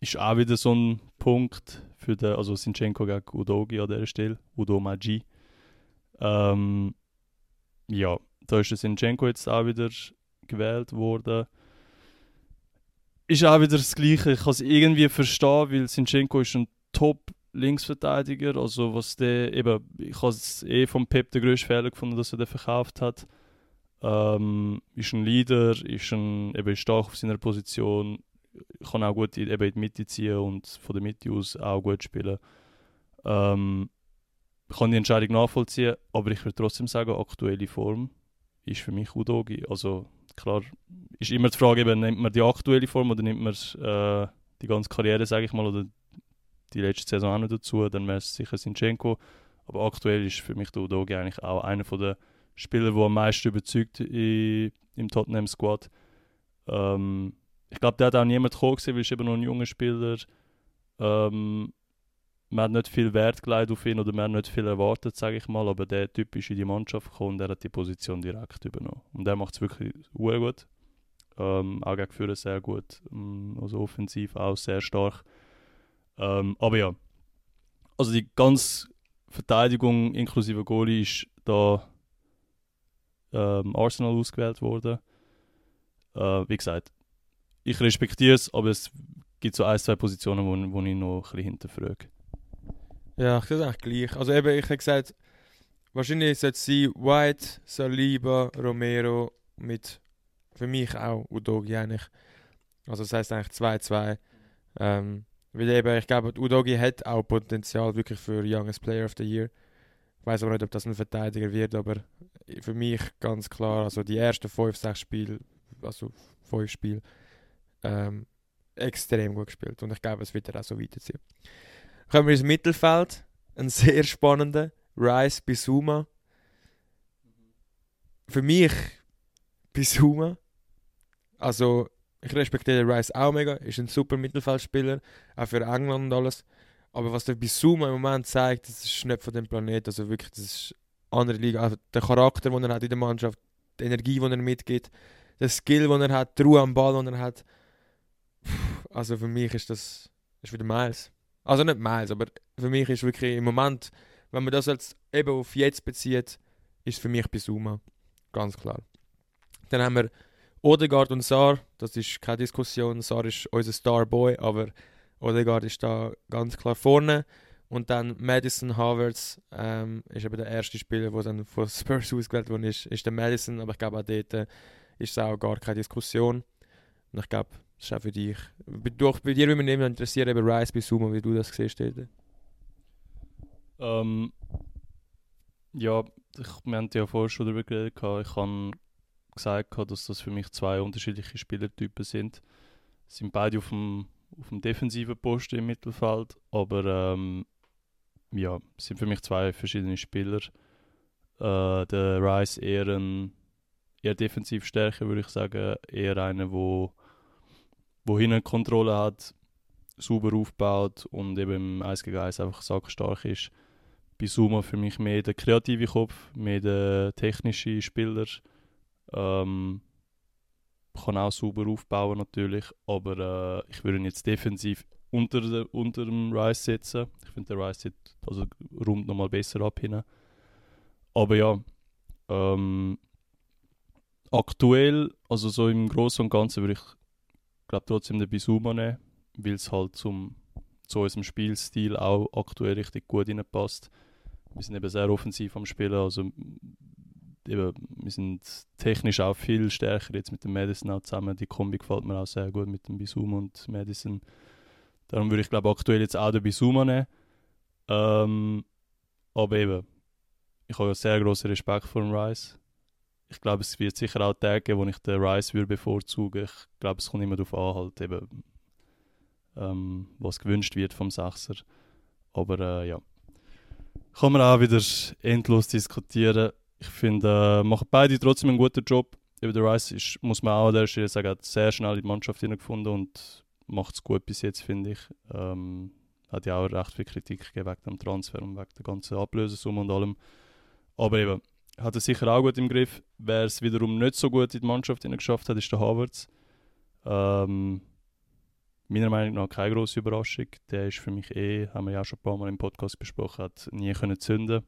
ist auch wieder so ein Punkt für den, also Sinchenko gegen Udogi an dieser Stelle, Udo Magi. Ähm, ja, da ist der Sinchenko jetzt auch wieder gewählt worden. Ist auch wieder das Gleiche. Ich kann es irgendwie verstehen, weil Sinchenko ist ein Top Linksverteidiger. Also was der eben, ich habe es eh vom Pep der größte Fehler gefunden, dass er den verkauft hat. Ähm, ist ein Leader, ist ein, eben stark auf seiner Position, kann auch gut in, eben in die Mitte ziehen und von der Mitte aus auch gut spielen. Ähm, kann die Entscheidung nachvollziehen, aber ich würde trotzdem sagen, aktuelle Form ist für mich Udogi. Also klar, ist immer die Frage, eben, nimmt man die aktuelle Form oder nimmt man äh, die ganze Karriere, sage ich mal, oder die letzte Saison auch noch dazu, dann wäre es sicher Sinchenko. Aber aktuell ist für mich der Udogi eigentlich auch einer der Spieler, der am meisten überzeugt in, im Tottenham Squad. Ähm, ich glaube, der hat auch niemand gekommen, weil er eben noch ein junger Spieler. Ähm, man hat nicht viel Wert gelegt auf ihn oder man hat nicht viel erwartet, sage ich mal, aber der Typ ist in die Mannschaft gekommen und er hat die Position direkt übernommen. Und der macht es wirklich sehr gut. Ähm, auch gegen Führer sehr gut. Ähm, also offensiv auch sehr stark. Ähm, aber ja, also die ganze Verteidigung inklusive Goalie ist da ähm, Arsenal ausgewählt worden. Äh, wie gesagt, ich respektiere es, aber es gibt so ein, zwei Positionen, wo, wo ich noch ein bisschen hinterfrage. Ja, ich sehe es eigentlich gleich. Also eben, ich habe gesagt, wahrscheinlich sollte es sein White, Saliba, Romero mit für mich auch Udogi eigentlich. Also das heißt eigentlich 2-2. Ähm, weil eben, ich glaube, Udogi hat auch Potenzial wirklich für Youngest Player of the Year. Ich weiß aber nicht, ob das ein Verteidiger wird, aber für mich ganz klar, also die ersten 5, 6 Spiele, also 5 Spiele, ähm, extrem gut gespielt. Und ich glaube, es wird er auch so weiterziehen. Kommen wir ins Mittelfeld. Ein sehr spannender. Rice Bisuma. Für mich Bisuma. Also, ich respektiere Rice auch mega. Ist ein super Mittelfeldspieler. Auch für England und alles. Aber was der Bisuma im Moment zeigt, das ist nicht von dem Planeten. Also wirklich, das ist andere Liga. Also der Charakter, den er hat in der Mannschaft, die Energie, die er mitgibt, der Skill, den er hat, die Ruhe am Ball, den er hat. Also für mich ist das ist wieder Miles. Also nicht Miles, aber für mich ist wirklich im Moment, wenn man das jetzt eben auf jetzt bezieht, ist für mich Bisuma. Ganz klar. Dann haben wir Odegaard und Saar, das ist keine Diskussion. Saar ist unser Starboy, aber Odegaard ist da ganz klar vorne. Und dann Madison Havertz ähm, ist eben der erste Spieler, der dann von Spurs ausgewählt worden ist, ist der Madison. Aber ich glaube, auch dort äh, ist es auch gar keine Diskussion. Und ich glaube, das ist auch für dich. Doch, bei dir würde mich interessieren, eben Rice bis Sumo, wie du das siehst. Dort. Ähm, ja, ich, wir haben ja vorher schon darüber geredet. Ich habe gesagt, dass das für mich zwei unterschiedliche Spielertypen sind. Sie sind beide auf dem, auf dem defensiven Posten im Mittelfeld, aber ähm, ja, sind für mich zwei verschiedene Spieler. Äh, der Rice eher ein eher defensiv stärker, würde ich sagen. Eher einer, wo, wo hinten Kontrolle hat, sauber aufbaut und eben im 1 gegen 1 einfach sackstark ist. Bei Suma für mich mehr der kreative Kopf, mehr der technische Spieler. Ähm, kann auch sauber aufbauen natürlich, aber äh, ich würde ihn jetzt defensiv unter, der, unter dem Rice setzen. Ich finde, der Rice sieht also rund nochmal besser ab hinten. Aber ja, ähm, aktuell, also so im Großen und Ganzen würde ich glaube trotzdem den Bisuma nehmen, weil es halt zum, zu unserem Spielstil auch aktuell richtig gut passt. Wir sind eben sehr offensiv am Spielen, also eben, wir sind technisch auch viel stärker jetzt mit dem Madison auch zusammen. Die Kombi gefällt mir auch sehr gut mit dem Bisuma und Madison. Darum würde ich glaube aktuell jetzt auch den Bisuma nehmen. Ähm, aber eben, ich habe sehr großen Respekt vor dem Rice. Ich glaube, es wird sicher auch Tage geben, wo ich den Rice würde bevorzugen. Ich glaube, es kommt immer darauf an, halt eben, ähm, was gewünscht wird vom Sechser. Aber äh, ja, kann man auch wieder endlos diskutieren. Ich finde, äh, machen beide trotzdem einen guten Job. Eben der Rice ist, muss man auch an der Stelle sagen, hat sehr schnell in die Mannschaft hineingefunden und macht es gut bis jetzt, finde ich. Ähm, hat ja auch recht viel Kritik gegeben wegen dem Transfer und wegen der ganzen Ablösesumme und allem. Aber eben, hat er sicher auch gut im Griff. Wer es wiederum nicht so gut in die Mannschaft geschafft hat, ist der Havertz. Ähm, meiner Meinung nach keine große Überraschung. Der ist für mich eh, haben wir ja auch schon ein paar Mal im Podcast besprochen, hat nie können zünden.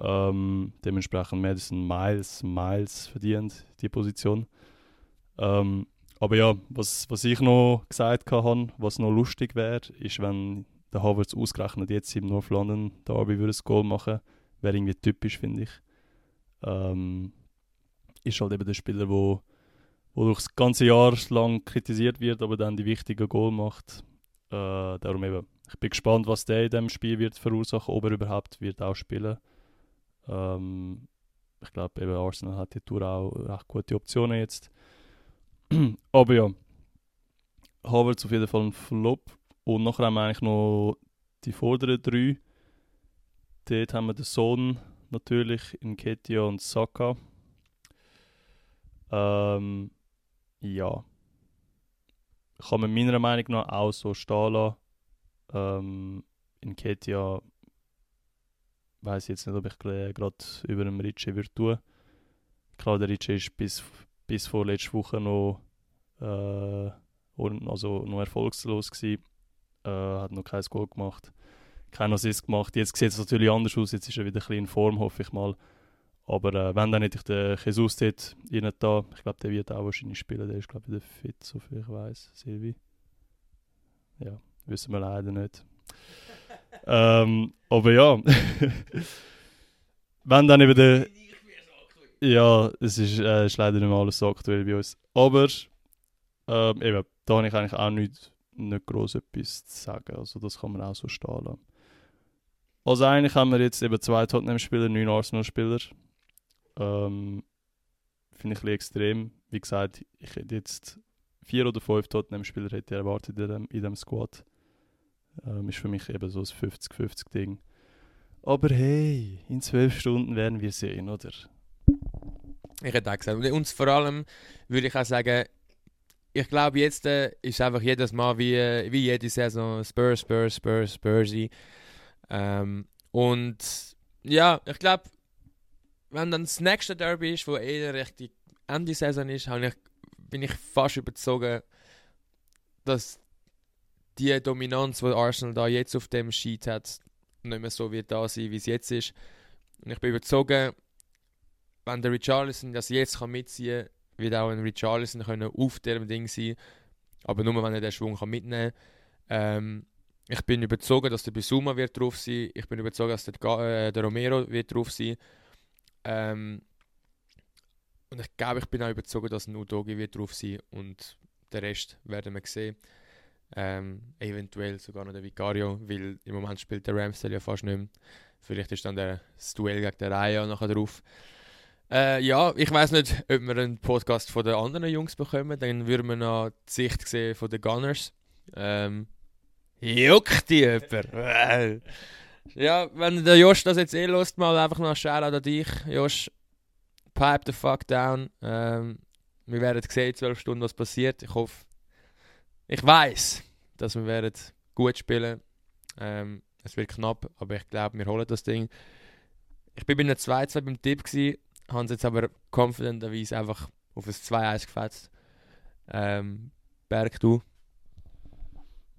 Ähm, dementsprechend Madison Miles, Miles verdient die Position. Ähm, aber ja, was, was ich noch gesagt habe, was noch lustig wäre, ist, wenn der Havertz ausgerechnet jetzt im North London Derby würde ein Goal machen, wäre irgendwie typisch, finde ich. Ähm, ist halt eben der Spieler, wo, wo durch das ganze Jahr lang kritisiert wird, aber dann die wichtigen Goal macht. Äh, darum eben, ich bin gespannt, was der in dem Spiel wird verursachen, ob er überhaupt wird auch spielen. Ähm, ich glaube, eben Arsenal hat die Tour auch recht gute Optionen jetzt. Aber ja, Havertz auf jeden Fall ein Flop. Und nachher haben wir eigentlich noch die vorderen drei. Dort haben wir den Sohn natürlich, in Ketia und Saka. Ähm, ja. Kann man meiner Meinung nach auch so stehen. Ähm, in Ketia weiß jetzt nicht, ob ich gerade über dem Ritchie würde tun. Klar, der Ritchie ist bis bis vor letzter Woche noch, äh, also noch erfolgslos gewesen. Äh, hat noch kein Goal gemacht, kein Assist gemacht. Jetzt sieht es natürlich anders aus, jetzt ist er wieder ein bisschen in Form, hoffe ich mal. Aber äh, wenn, dann hätte ich den Jesus dort rein da. Ich glaube, der wird auch wahrscheinlich spielen, der ist glaube ich wieder fit, soviel ich weiß, Silvi. Ja, wissen wir leider nicht. ähm, aber ja, wenn dann eben der ja, es ist, äh, ist leider nicht mehr alles so aktuell bei uns. Aber ähm, eben, da habe ich eigentlich auch nicht, nicht groß etwas zu sagen. Also das kann man auch so stehen lassen. Also eigentlich haben wir jetzt eben zwei Tottenham-Spieler, neun Arsenal-Spieler. Ähm, Finde ich ein extrem. Wie gesagt, ich hätte jetzt vier oder fünf Tottenham-Spieler hätte erwartet in dem, in dem Squad. Ähm, ist für mich eben so ein 50-50-Ding. Aber hey, in zwölf Stunden werden wir sehen, oder? Ich hätte auch gesagt. Und vor allem würde ich auch sagen, ich glaube, jetzt äh, ist einfach jedes Mal wie, äh, wie jede Saison Spurs, Spurs, Spurs, Spursy. Ähm, und ja, ich glaube, wenn dann das nächste Derby ist, wo eher richtig Ende Saison ist, ich, bin ich fast überzogen, dass die Dominanz, die Arsenal da jetzt auf dem Sheet hat, nicht mehr so wird da sein, wie es jetzt ist. Und ich bin überzogen, wenn der Richarlison das jetzt kann mitziehen kann, wird auch ein Richarlison auf dem Ding sein. Aber nur, wenn er den Schwung kann mitnehmen kann. Ähm, ich bin überzeugt, dass der Bisuma wird drauf sein. Ich bin überzeugt, dass der, äh, der Romero wird drauf sein. Ähm, und ich glaube, ich bin auch überzeugt, dass ein Udogi wird drauf sein. Und der Rest werden wir sehen. Ähm, eventuell sogar noch der Vicario, weil im Moment spielt der Ramsdale ja fast nicht mehr. Vielleicht ist dann der, das Duell gegen den Raya nachher drauf. Äh, ja, ich weiß nicht, ob wir einen Podcast von den anderen Jungs bekommen. Dann würden wir noch die Sicht sehen von den Gunners. Ähm, juckt die jemand? ja, wenn der Josh das jetzt eh lust, mal einfach noch Shoutout an dich. Josh, pipe the fuck down. Ähm, wir werden sehen, zwölf Stunden, was passiert. Ich hoffe, ich weiß, dass wir werden gut spielen. Ähm, es wird knapp, aber ich glaube, wir holen das Ding. Ich bin bei einem 2-2 beim Tipp haben sie jetzt aber confidenterweise einfach auf ein 2-1 gefetzt. Ähm, Berg, du?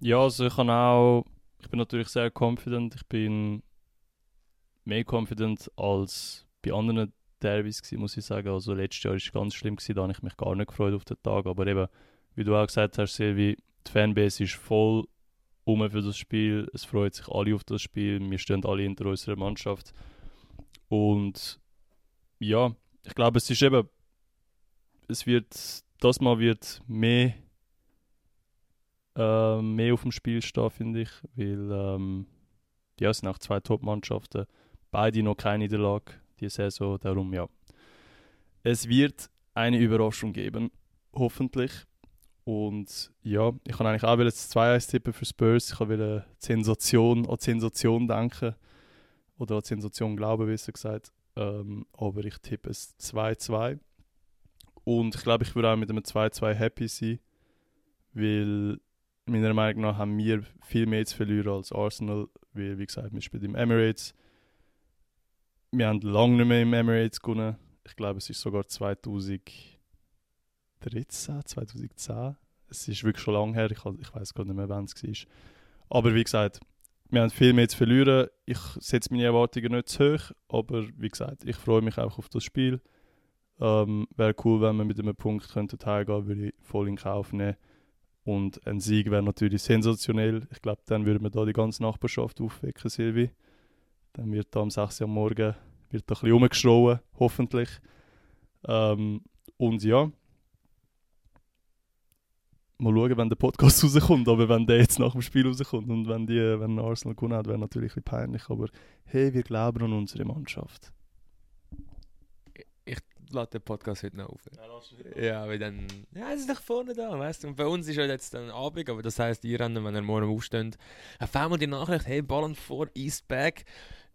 Ja, also ich kann auch, ich bin natürlich sehr confident. Ich bin mehr confident als bei anderen Derbys muss ich sagen. Also letztes Jahr war es ganz schlimm, da habe ich mich gar nicht gefreut auf den Tag. Aber eben, wie du auch gesagt hast, Silvi, die Fanbase ist voll um für das Spiel. Es freut sich alle auf das Spiel. Wir stehen alle hinter unserer Mannschaft. Und ja, ich glaube, es ist eben, es wird, das Mal wird mehr, äh, mehr auf dem Spiel stehen, finde ich, weil ähm, ja, es sind auch zwei Top-Mannschaften, beide noch keine Niederlage die Saison, darum ja. Es wird eine Überraschung geben, hoffentlich. Und ja, ich kann eigentlich auch das 2-1 tippen für Spurs. Ich wollte Sensation an Sensation denken. Oder an Sensation glauben, besser gesagt. Ähm, aber ich tippe es 2-2. Und ich glaube, ich würde auch mit einem 2-2 happy sein. Weil meiner Meinung nach haben wir viel mehr zu verlieren als Arsenal. Weil, wie gesagt, wir spielen im Emirates. Wir haben lange nicht mehr im Emirates gewonnen. Ich glaube, es ist sogar 2000. 2013, 2010. Es ist wirklich schon lange her, ich, ich weiß gar nicht mehr, wann es war. Aber wie gesagt, wir haben viel mehr zu verlieren. Ich setze meine Erwartungen nicht zu hoch, aber wie gesagt, ich freue mich auch auf das Spiel. Ähm, Wäre cool, wenn wir mit einem Punkt könnten heimgehen, würde ich voll in Kauf nehmen. Und ein Sieg wäre natürlich sensationell. Ich glaube, dann würden wir da die ganze Nachbarschaft aufwecken, Silvi. Dann wird da um 6 Uhr am Morgen wird da ein bisschen rumgeschrauen, hoffentlich. Ähm, und ja, mal schauen, wenn der Podcast rauskommt, aber wenn der jetzt nach dem Spiel rauskommt und wenn, die, wenn Arsenal gewonnen hat, wäre natürlich ein bisschen peinlich, aber hey, wir glauben an unsere Mannschaft. Lade den Podcast heute noch auf. Ja, weil dann. Ja, es ist doch vorne da, weißt du. Und bei uns ist ja jetzt ein Abend, aber das heisst, ihr rennen, wenn ihr morgen aufsteht, auf einmal die Nachricht, hey, Ballon vor, East Back.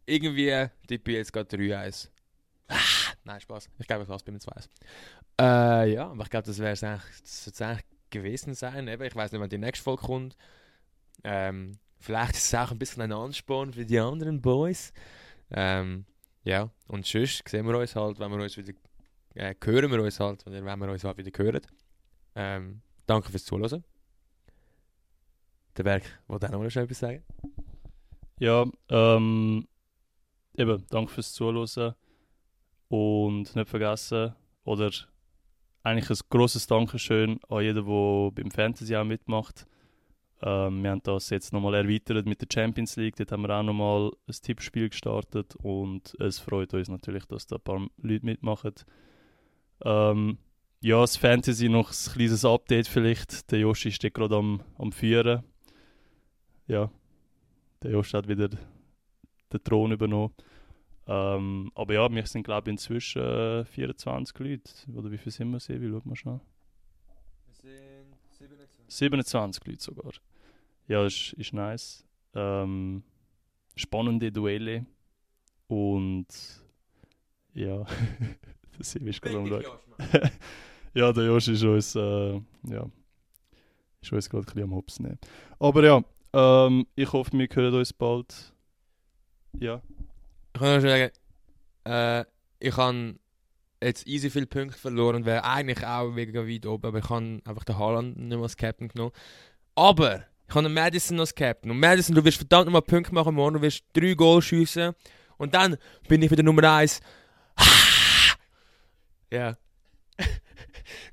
Irgendwie tippe ich jetzt gerade 3-1. Ah, nein, Spaß. Ich glaube, ich lasse bei mir 2 äh, Ja, aber ich glaube, das wäre es eigentlich, das eigentlich gewesen sein. Eben, ich weiß nicht, wann die nächste Folge kommt. Ähm, vielleicht ist es auch ein bisschen ein Ansporn für die anderen Boys. Ähm, ja, und sonst sehen wir uns halt, wenn wir uns wieder äh, hören wir uns halt, wenn wir uns halt wieder hören. Ähm, danke fürs Zuhören. Der Berg, wollte auch noch etwas sagen? Ja, ähm, eben, danke fürs Zuhören. Und nicht vergessen, oder eigentlich ein großes Dankeschön an jeden, der beim Fantasy auch mitmacht. Ähm, wir haben das jetzt nochmal erweitert mit der Champions League. Dort haben wir auch nochmal ein Tippspiel gestartet und es freut uns natürlich, dass da ein paar Leute mitmachen. Ähm, ja, das Fantasy noch ein kleines Update vielleicht. Der Joshi steht gerade am, am Führen. Ja, der Joshi hat wieder den Thron übernommen. Ähm, aber ja, wir sind glaube ich inzwischen äh, 24 Leute. Oder wie viel sind wir, Sevi? Schaut mal schnell. Wir sind 27. 27 Leute sogar. Ja, ist, ist nice. Ähm, spannende Duelle. Und ja, Sevi ist gerade am Schauen. ja, der Josh ist uns, äh, ja, ist uns gerade ein bisschen am Hops nehmen. Aber ja, ähm, ich hoffe, wir hören uns bald. Ja. Ich kann nur sagen, äh, ich habe jetzt easy viele Punkte verloren wäre eigentlich auch mega weit oben, aber ich habe einfach den Haaland nicht mehr als Captain genommen. Aber ich habe den Madison als Captain. Und Madison, du wirst verdammt nochmal Punkte machen morgen, du wirst drei Goal schiessen. Und dann bin ich wieder Nummer 1. ja.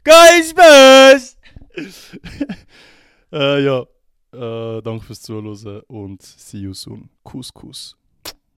Geil Spaß! äh, ja, äh, danke fürs Zuhören und see you soon. Kuss, Kuss.